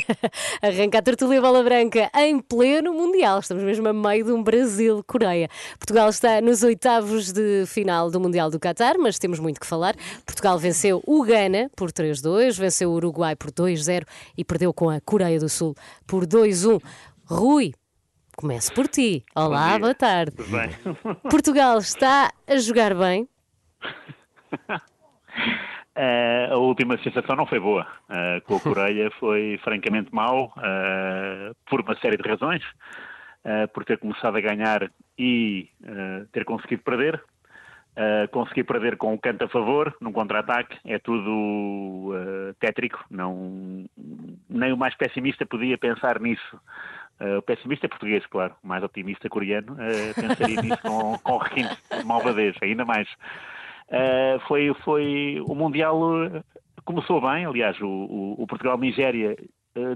Arranca a tertulia bola branca em pleno Mundial. Estamos mesmo a meio de um Brasil-Coreia. Portugal está nos oitavos de final do Mundial do Qatar, mas temos muito que falar. Portugal venceu o Ghana por 3-2, venceu o Uruguai por 2-0 e perdeu com a Coreia do Sul por 2-1. Rui, começo por ti. Olá, boa tarde. Tudo bem? Portugal está a jogar bem? Eh, a última sensação não foi boa. Eh, com a Coreia foi francamente mau, eh, por uma série de razões. por ter começado a ganhar e ter conseguido perder. Uh, conseguir perder com o canto a favor, num contra-ataque, é tudo uh, tétrico. Não, nem o mais pessimista podia pensar nisso. Uh, o pessimista é português, claro. O mais otimista coreano pensaria nisso com, com requinte de malvadez, ainda mais. Foi, foi o Mundial começou bem, aliás, o, o, o Portugal-Nigéria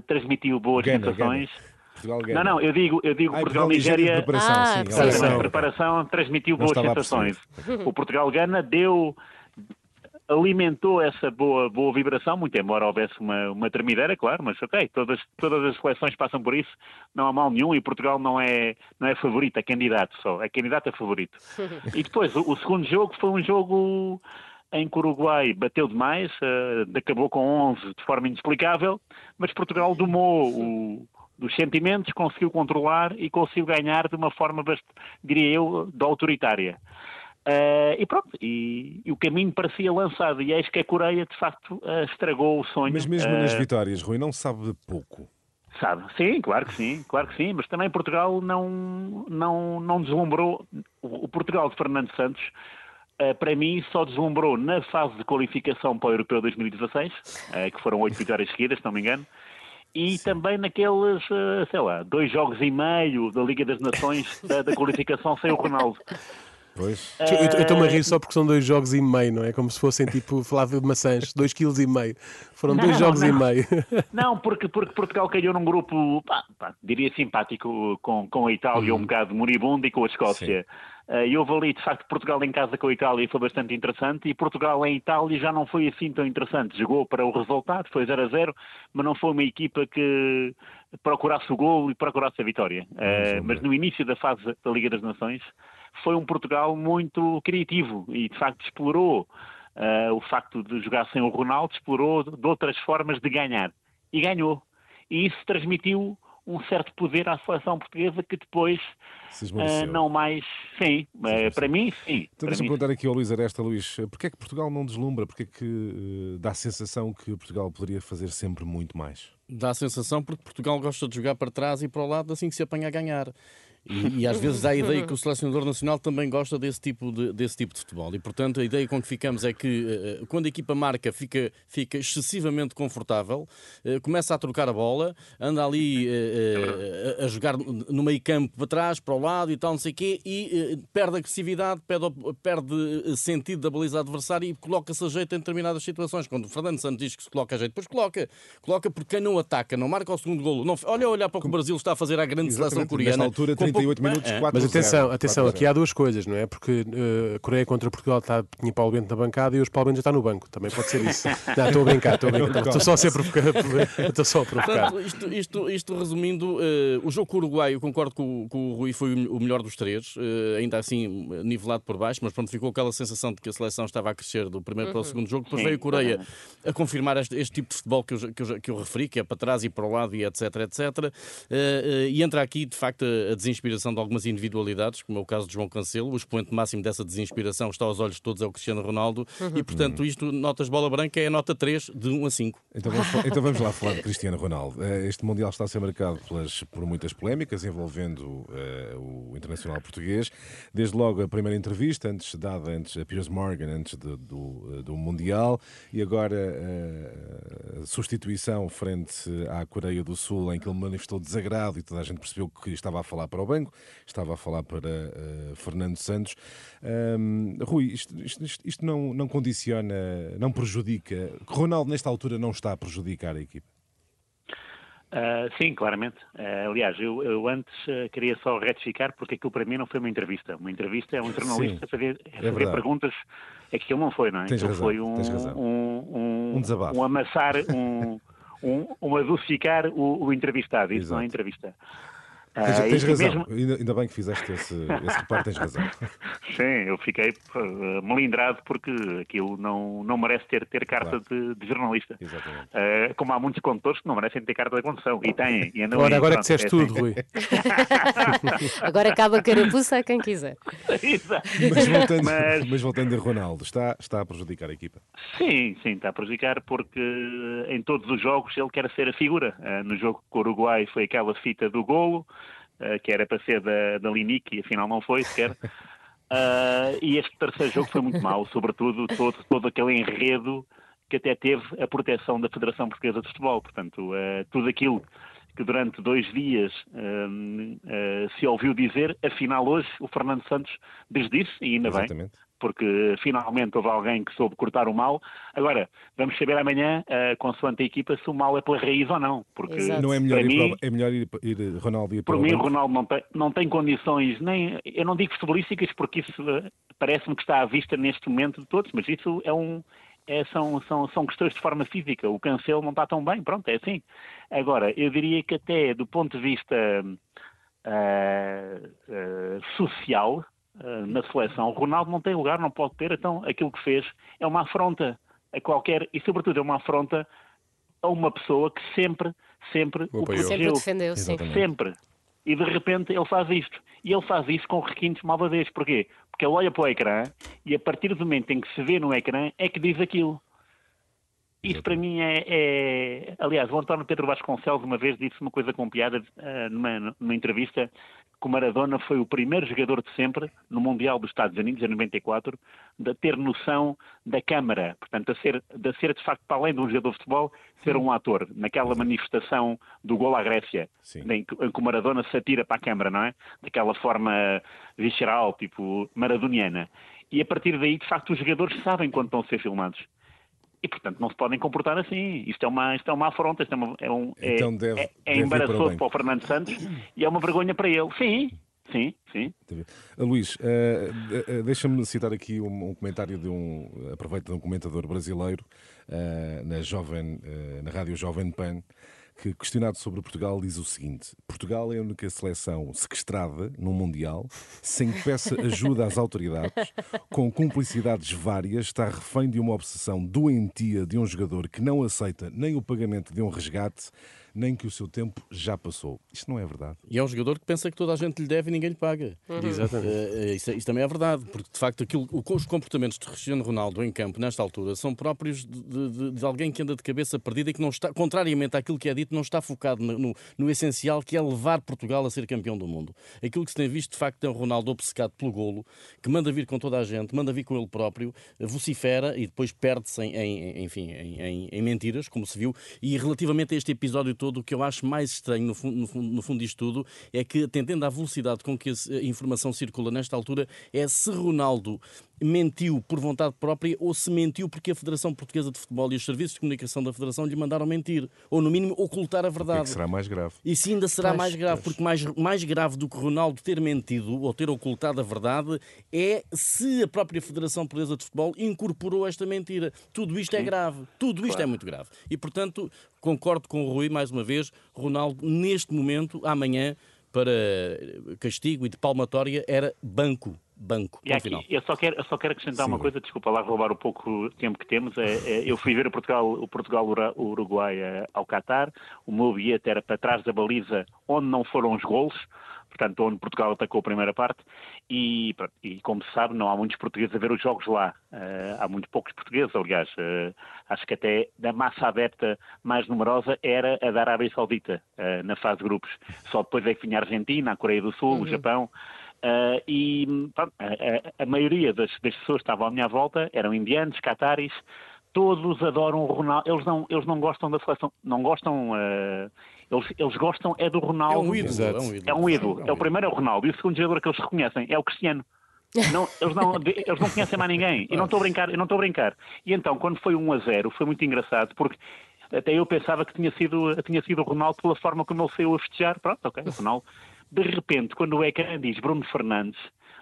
transmitiu boas Gana, sensações. Gana. Não, não, eu digo, eu digo ah, Portugal-Nigéria. Preparação, ah, sim, preparação. A preparação transmitiu boas sensações. O Portugal-Gana deu alimentou essa boa, boa vibração, muito embora houvesse uma, uma tremideira, claro, mas ok, todas, todas as seleções passam por isso, não há mal nenhum e Portugal não é, não é favorito, é candidato só, é candidato a favorito. E depois, o, o segundo jogo foi um jogo em que o Uruguai bateu demais, uh, acabou com 11 de forma inexplicável, mas Portugal domou o, dos sentimentos, conseguiu controlar e conseguiu ganhar de uma forma, diria eu, de autoritária. Uh, e pronto, e, e, o caminho parecia lançado, e eis que a Coreia de facto uh, estragou o sonho. Mas mesmo nas vitórias, Rui, não sabe pouco. Sabe, sim, claro que sim, claro que sim, mas também Portugal não, não, não deslumbrou. O Portugal de Fernando Santos, para mim, só deslumbrou na fase de qualificação para o Europeu 2016, que foram oito vitórias seguidas, se não me engano e Sim. também naqueles, sei lá, dois jogos e meio da Liga das Nações da, da qualificação sem o Ronaldo. Pois. Uh... Eu estou-me a rir só porque são dois jogos e meio, não é? Como se fossem tipo de maçãs, dois quilos e meio. Foram não, dois jogos não. e meio. Não, porque, porque Portugal caiu num grupo, pá, pá, diria simpático, com, com a Itália Uhum. um bocado moribundo e com a Escócia. Uh, e houve ali, de facto, Portugal em casa com a Itália e foi bastante interessante. E Portugal em Itália já não foi assim tão interessante. Jogou para o resultado, foi 0 a 0, mas não foi uma equipa que procurasse o gol e procurasse a vitória. Uh, mas no início da fase da Liga das Nações foi um Portugal muito criativo e, de facto, explorou uh, o facto de jogar sem o Ronaldo, explorou de outras formas de ganhar. E ganhou. E isso transmitiu um certo poder à seleção portuguesa que depois uh, não mais. Sim, uh, para mim, sim. Então deixa-me perguntar aqui ao Luís Aresta, Luís, porquê é que Portugal não deslumbra? Porquê é que uh, dá a sensação que Portugal poderia fazer sempre muito mais? Dá a sensação porque Portugal gosta de jogar para trás e para o lado assim que se apanha a ganhar. E, e, às vezes há a ideia que o selecionador nacional também gosta desse tipo de, desse tipo de futebol. E portanto a ideia com que ficamos é que uh, quando a equipa marca fica, fica excessivamente confortável, uh, começa a trocar a bola, anda ali uh, a jogar no meio campo para trás, para o lado e tal, não sei o quê, e perde agressividade, perde, perde sentido da baliza adversária e coloca-se a jeito em determinadas situações. Quando o Fernando Santos diz que se coloca a jeito, depois coloca. Coloca porque quem não ataca, não marca o segundo golo. Não, olha olhar para o que o Brasil está a fazer à grande Exatamente, nesta seleção coreana. altura, 38 minutos, 4 Mas atenção, atenção, aqui há duas coisas, não é? Porque uh, a Coreia contra Portugal está, tinha Paulo Bento na bancada e hoje Paulo Bento já está no banco. Também pode ser isso. Não, estou a brincar, estou a brincar. Estou só a ser provocado. Estou só a provocar. Portanto, isto, isto, isto resumindo, uh, o jogo com o Uruguai, eu concordo com, com o Rui, foi o melhor dos três, uh, ainda assim nivelado por baixo, mas pronto, ficou aquela sensação de que a seleção estava a crescer do primeiro para o segundo jogo. Depois veio a Coreia a confirmar este, este tipo de futebol que eu, que, eu, que eu referi, que é para trás e para o lado e etc, etc. Uh, e entra aqui, de facto, a, a desinspiração de algumas individualidades, como é o caso de João Cancelo. O expoente máximo dessa desinspiração está aos olhos de todos, é o Cristiano Ronaldo. E, portanto, isto, notas bola branca, é a nota 3 de 1 a 5. Então vamos, então vamos lá falar de Cristiano Ronaldo. Este Mundial está a ser marcado pelas, por muitas polémicas envolvendo uh, o internacional português. Desde logo a primeira entrevista, antes dada antes a Piers Morgan, antes de, do, do Mundial, e agora substituição frente à Coreia do Sul, em que ele manifestou desagrado e toda a gente percebeu que estava a falar para o banco, estava a falar para uh, Fernando Santos. Um, Rui, isto, isto, isto não, não condiciona, não prejudica. Ronaldo, nesta altura, não está a prejudicar a equipe. Uh, sim, claramente. Uh, aliás, eu, eu antes uh, queria só retificar porque aquilo para mim não foi uma entrevista. Uma entrevista é um jornalista a fazer, a fazer é perguntas. É que ele não foi, não é? Tens razão, foi um, um, um, Um desabafo. um amassar, um, um, um adocicar o, o entrevistado. Isso Exato. não é entrevista. Tens, ah, tens razão, mesmo... ainda, ainda, bem que fizeste esse, esse reparo, tens razão. Sim, eu fiquei melindrado porque aquilo não, não merece ter, ter carta claro. de, de, jornalista. Exatamente. Uh, como há muitos condutores que não merecem ter carta de condução, e têm. E Ora, agora é que disseste é tudo, assim. Rui. agora acaba a carapuça a quem quiser. Exato. Mas voltando, mas... mas voltando a Ronaldo, está, está a prejudicar a equipa? Sim, sim, está a prejudicar porque em todos os jogos ele quer ser a figura. Uh, no jogo com o Uruguai foi aquela fita do golo. Eh, que era para ser da, da Linique e afinal não foi sequer. Uh, e este terceiro jogo foi muito mau, sobretudo todo, todo aquele enredo que até teve a proteção da Federação Portuguesa de Futebol. Portanto, uh, tudo aquilo que durante dois dias uh, se ouviu dizer, afinal hoje o Fernando Santos desdisse, e ainda Exatamente. bem, porque finalmente houve alguém que soube cortar o mal. Agora, vamos saber amanhã, uh, consoante a equipa, se o mal é pela raiz ou não. Porque Exato. não é melhor, ir, mim, para, é melhor ir, ir Ronaldo ir para Por mim, o Ronaldo não tem, não tem condições, nem, eu não digo futebolísticas, porque isso uh, parece-me que está à vista neste momento de todos, mas isso é um. É, são, são, são questões de forma física. O cancelo não está tão bem, pronto, é assim. Agora, eu diria que até do ponto de vista uh, social, eh, na seleção. O Ronaldo não tem lugar, não pode ter, então aquilo que fez é uma afronta a qualquer, e sobretudo é uma afronta a uma pessoa que sempre, sempre o, o protegeu. Sempre defendeu, sim. Sempre. E de repente ele faz isto. E ele faz isso com requintes malvadez. Porquê? Porque ele olha para o ecrã e a partir do momento em que se vê no ecrã é que diz aquilo. Isso para mim é, é, Aliás, o António Pedro Vasconcelos uma vez disse uma coisa com piada uh, numa, numa entrevista que o Maradona foi o primeiro jogador de sempre no Mundial dos Estados Unidos, em 94, de ter noção da câmara, portanto, de ser, de ser de facto, para além de um jogador de futebol, ser um ator, naquela manifestação do gol à Grécia, em que, em que o Maradona se atira para a câmara, não é? Daquela forma visceral, tipo maradoniana. E a partir daí, de facto, os jogadores sabem quando estão a ser filmados e, portanto, não se podem comportar assim. Isto é uma, isto é uma afronta, isto é, uma, é, um, é, então deve, é, é embaraçoso para, para, o Fernando Santos e é uma vergonha para ele. Sim, sim, sim. Uh, Luís, uh, uh, deixa-me citar aqui um, um, comentário de um, aproveita de um comentador brasileiro uh, na, jovem, na rádio Jovem Pan, que, questionado sobre Portugal, diz o seguinte: Portugal é a única seleção sequestrada no Mundial, sem que peça ajuda às autoridades, com cumplicidades várias, está refém de uma obsessão doentia de um jogador que não aceita nem o pagamento de um resgate, nem que o seu tempo já passou. Isto não é verdade. E é um jogador que pensa que toda a gente lhe deve e ninguém lhe paga. Uhum. Exatamente. Uh, isso, isso, também é verdade, porque de facto aquilo, os comportamentos de Cristiano Ronaldo em campo, nesta altura, são próprios de, de, de, alguém que anda de cabeça perdida e que não está, contrariamente àquilo que é dito, não está focado no, no, no, essencial, que é levar Portugal a ser campeão do mundo. Aquilo que se tem visto, de facto, é um Ronaldo obcecado pelo golo, que manda vir com toda a gente, manda vir com ele próprio, vocifera e depois perde-se em, em, enfim, em, em mentiras, como se viu. E relativamente a este episódio todo, o que eu acho mais estranho, no fundo, no fundo, no fundo disto tudo, é que, atendendo à velocidade com que a informação circula nesta altura, é se Ronaldo mentiu por vontade própria ou se mentiu porque a Federação Portuguesa de Futebol e os serviços de comunicação da Federação lhe mandaram mentir, ou no mínimo ocultar a verdade. Que será mais grave. E se ainda será pois, mais grave, pois. porque mais, mais grave do que Ronaldo ter mentido ou ter ocultado a verdade é se a própria Federação Portuguesa de Futebol incorporou esta mentira. Tudo isto é grave. Tudo isto é claro. é muito grave. E, portanto, concordo com o Rui, mais uma vez, Ronaldo, neste momento, amanhã, para castigo e de palmatória, era banco banco. E aqui, eu, só quero, eu só quero acrescentar Sim. uma coisa, desculpa lá roubar o pouco tempo que temos. É, é, eu fui ver o Portugal, o Portugal o Uruguai é, ao Qatar, o meu bilhete era para trás da baliza onde não foram os golos, portanto, onde Portugal atacou a primeira parte, e, e como se sabe, não há muitos portugueses a ver os jogos lá. Uh, há muito poucos portugueses, aliás. Uh, acho que até da massa adepta mais numerosa era a da Arábia Saudita, uh, na fase de grupos. Só depois é que vinha a Argentina, a Coreia do Sul, uhum. o Japão. E pronto, a, a, maioria das, das, pessoas que estavam à minha volta eram indianos, cataris, todos adoram o Ronaldo. Eles não, eles não gostam da seleção, não gostam. Uh, eles, eles gostam é do Ronaldo. É um ídolo. É um ídolo. É, um ídolo. é o primeiro é o Ronaldo e o segundo jogador que eles reconhecem é o Cristiano. Não, eles, não, eles não conhecem mais ninguém. E não estou a brincar, eu não estou a brincar. E então, quando foi 1 a 0, foi muito engraçado, porque até eu pensava que tinha sido, tinha sido o Ronaldo pela forma como ele saiu a festejar. Pronto, ok, o Ronaldo. De repente, quando o ecrã diz Bruno Fernandes,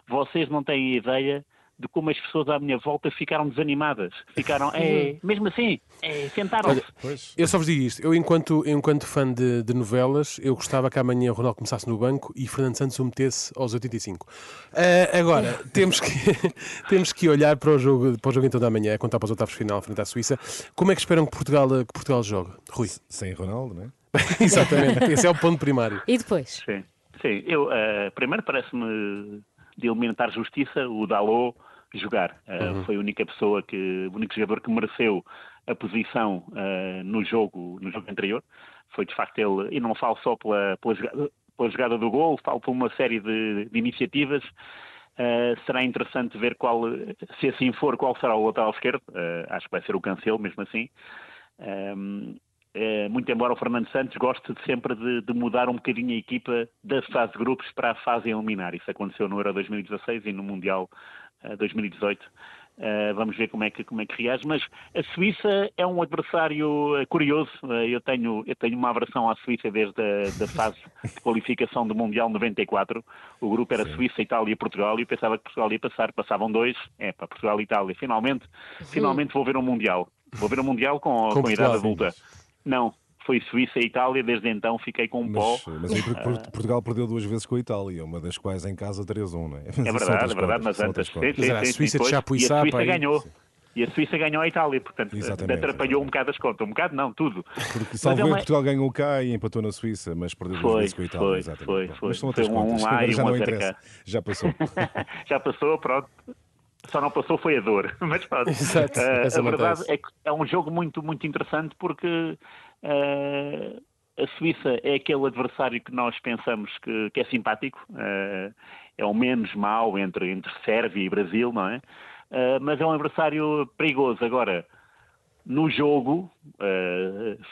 vocês não têm ideia de como as pessoas à minha volta ficaram desanimadas. Ficaram, é, mesmo assim, é, sentaram-se. Eu só vos digo isto. Eu, enquanto, enquanto fã de, de, novelas, eu gostava que amanhã o Ronaldo começasse no banco e Fernando Santos o metesse aos 85. Uh, eh, agora, temos que, temos que olhar para o, jogo, para o jogo então da manhã, contar para os oitavos final frente à Suíça. Como é que esperam que Portugal, que Portugal jogue? Rui? Sem Ronaldo, não é? Exatamente. Esse é o ponto primário. E depois? Sim. Sim, eu, uh, primeiro parece-me de elementar justiça o Dalot jogar. Uh, uhum. Foi a única pessoa que, o único jogador que mereceu a posição uh, no jogo no jogo anterior. Foi de facto ele, e não falo só pela, pela, jogada, pela jogada do gol, falo por uma série de, de iniciativas. Uh, será interessante ver qual, se assim for, qual será o lateral esquerdo. acho que vai ser o Cancelo, mesmo assim. Eh, muito embora o Fernando Santos goste sempre de, de, mudar um bocadinho a equipa da fase de grupos para a fase eliminar. Isso aconteceu no Euro 2016 e no Mundial 2018. Uh, eh, vamos ver como é, que, como é que reage, mas a Suíça é um adversário curioso. Uh, eu, tenho, eu tenho uma aversão à Suíça desde a da fase de qualificação do Mundial 94. O grupo era Sim. Suíça, Itália e Portugal e eu pensava que Portugal ia passar. Passavam dois, é para Portugal e Itália. Finalmente, finalmente vou ver um Mundial. Vou ver um Mundial com, com, com a idade adulta. Não, foi Suíça e Itália, desde então fiquei com um mas, pó. Mas aí uh, Portugal perdeu duas vezes com a Itália, uma das quais em casa 3-1, não é? é verdade, é verdade, mas antes. Sim, sim, a Suíça de Chapuisá, E a Suíça ganhou. E a Suíça ganhou a Itália, portanto, Exatamente. atrapalhou um bocado as contas. Um bocado não, tudo. Porque salvo é uma... Portugal ganhou cá e empatou na Suíça, mas perdeu duas vezes com a Itália. Foi, exatamente. foi, foi. Mas são outras foi um contas, lá já um não interessa. Já passou. já passou, pronto só não passou foi a dor. Mas pronto. Exato, uh, a verdade é que é um jogo muito, muito interessante porque uh, a Suíça é aquele adversário que nós pensamos que, que é simpático, uh, é o menos mau entre, entre Sérvia e Brasil, não é? mas é um adversário perigoso. Agora, no jogo,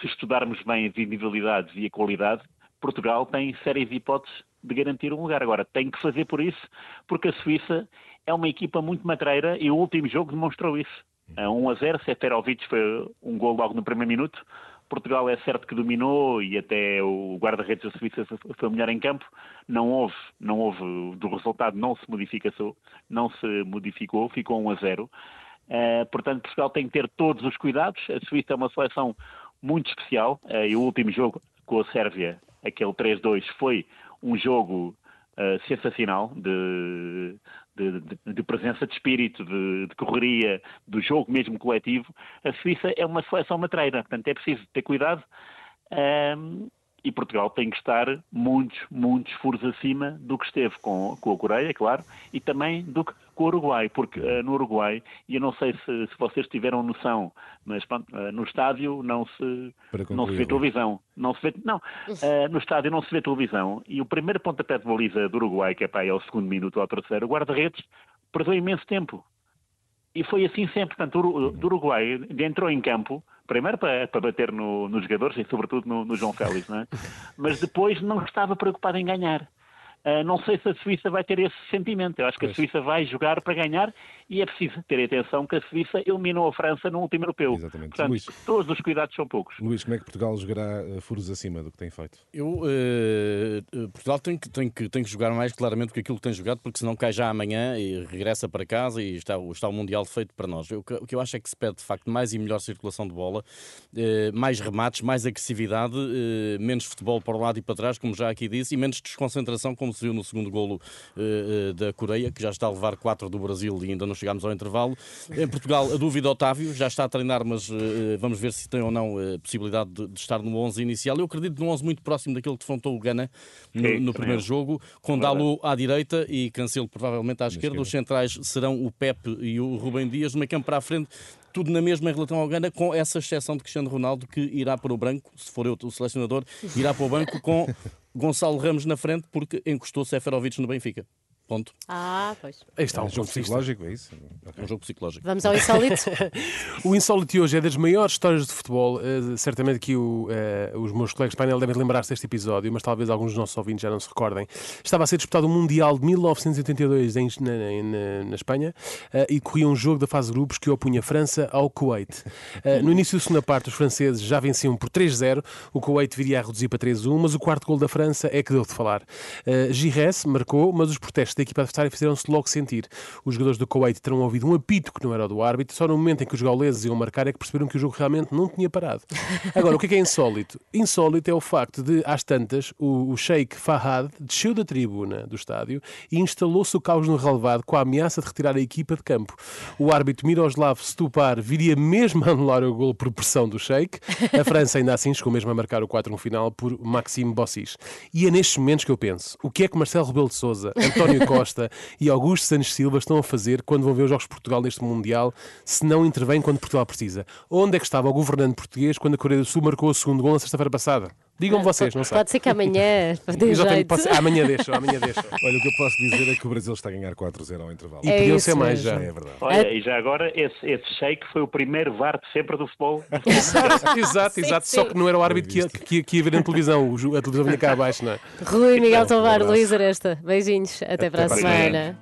se estudarmos bem as individualidades e a qualidade, Portugal tem sérias hipóteses de garantir um lugar. Agora, tem que fazer por isso, porque a Suíça é uma equipa muito matreira e o último jogo demonstrou isso. A 1 a 0, Seferovic foi um gol logo no primeiro minuto. Portugal é certo que dominou e até o guarda-redes da Suíça foi melhor em campo. Não houve, não houve, do resultado não se modificou, não se modificou, ficou 1 a 0. Uh, eh, portanto, Portugal tem que ter todos os cuidados. A Suíça é uma seleção muito especial uh, e o último jogo com a Sérvia, aquele 3-2, foi um jogo uh, sensacional de, de, de, presença de espírito, de, de, correria, do jogo mesmo coletivo. A Suíça é uma seleção matreira, portanto é preciso ter cuidado. Um, e Portugal tem que estar muitos, muitos furos acima do que esteve com, com a Coreia, claro, e também do que com o Uruguai, porque uh, no Uruguai, e eu não sei se, se vocês tiveram noção, mas pronto, uh, no estádio não se, não se vê televisão. Não se vê, não, uh, no estádio não se vê televisão. E o primeiro pontapé de baliza do Uruguai, que é, pá, é o segundo minuto ou ao terceiro, o guarda-redes perdeu imenso tempo. E foi assim sempre. Portanto, o, do Uruguai entrou em campo primeiro para, para bater no, nos jogadores e sobretudo no, no João Félix, não é? mas depois não estava preocupado em ganhar. Uh, não sei se a Suíça vai ter esse sentimento. Eu acho que a Suíça vai jogar para ganhar e é preciso ter atenção que a Suíça eliminou a França no último europeu. Exatamente. Portanto, Luís, todos os cuidados são poucos. Luís, como é que Portugal jogará eh, furos acima do que tem feito? Eu, uh, Portugal tem que, tem, que, tem que jogar mais claramente do que aquilo que tem jogado, porque senão cai já amanhã e regressa para casa e está, está o Mundial feito para nós. Eu, o que eu acho é que se pede, de facto, mais e melhor circulação de bola, uh, mais remates, mais agressividade, menos futebol para o lado e para trás, como já aqui disse, e menos desconcentração, como se viu no segundo golo uh, da Coreia, que já está a levar 4 do Brasil e ainda não chegámos ao intervalo. Em Portugal, a dúvida Otávio, já está a treinar, mas uh, vamos ver se tem ou não a possibilidade de, de, estar no 11 inicial. Eu acredito num 11 muito próximo daquele que defrontou o Gana no, Sim, no primeiro jogo, com Dalu à direita e Cancelo provavelmente à esquerda. Os centrais serão o Pepe e o Rubem Dias, no meio campo para a frente tudo na mesma em relação ao Gana, com essa exceção de Cristiano Ronaldo, que irá para o branco, se for eu o selecionador, irá para o banco com Gonçalo Ramos na frente, porque encostou Seferovic no Benfica. Ponto. Ah, pois. Aí está, é um jogo psicológico, é isso? É um jogo psicológico. Vamos ao insólito. o insólito de hoje é das maiores histórias de futebol. Uh, certamente que o, uh, os meus colegas de painel devem lembrar-se deste episódio, mas talvez alguns dos nossos ouvintes já não se recordem. Estava a ser disputado o Mundial de 1982 em, na, na, na Espanha uh, e corria um jogo da fase de grupos que opunha França ao Kuwait. no início da segunda parte, os franceses já venciam por 3-0, o Kuwait viria a reduzir para 3-1, mas o quarto gol da França é que deu de falar. Uh, Gires marcou, mas os protestos da equipa adversária fizeram-se logo sentir. Os jogadores do Kuwait terão ouvido um apito que não era do árbitro, só no momento em que os gauleses iam marcar é que perceberam que o jogo realmente não tinha parado. Agora, o que é, que é insólito? Insólito é o facto de, às tantas, o, o Sheikh Fahad desceu da tribuna do estádio e instalou-se o caos no relevado com a ameaça de retirar a equipa de campo. O árbitro Miroslav Stupar viria mesmo a anular o gol por pressão do Sheikh. A França ainda assim chegou mesmo a marcar o 4-1 final por Maxime Bossis. E é nestes momentos que eu penso, o que é que Marcelo Rebelo de Sousa, António Costa e Augusto Santos Silva estão a fazer quando vão ver os Jogos de Portugal neste Mundial, se não intervêm quando Portugal precisa? Onde é que estava o governante português quando a Coreia do Sul marcou o segundo gol na sexta-feira passada? Digam vocês, não sei. Pode ser que amanhã dê Exatamente, jeito. ser- amanhã deixa, amanhã deixa. Olha, o que eu posso dizer é que o Brasil está a ganhar 4-0 ao intervalo. E É podiam isso ser mais mesmo. já. É verdade. Olha, e já agora, esse, esse shake foi o primeiro VAR de sempre do futebol. Exato, exato. Só sim. que não era o árbitro que ia, que, que ia ver na televisão. A televisão vinha cá abaixo, não é? Rui Miguel Então, um Tovar, abraço. Luís Aresta. Beijinhos. Até para a para a semana.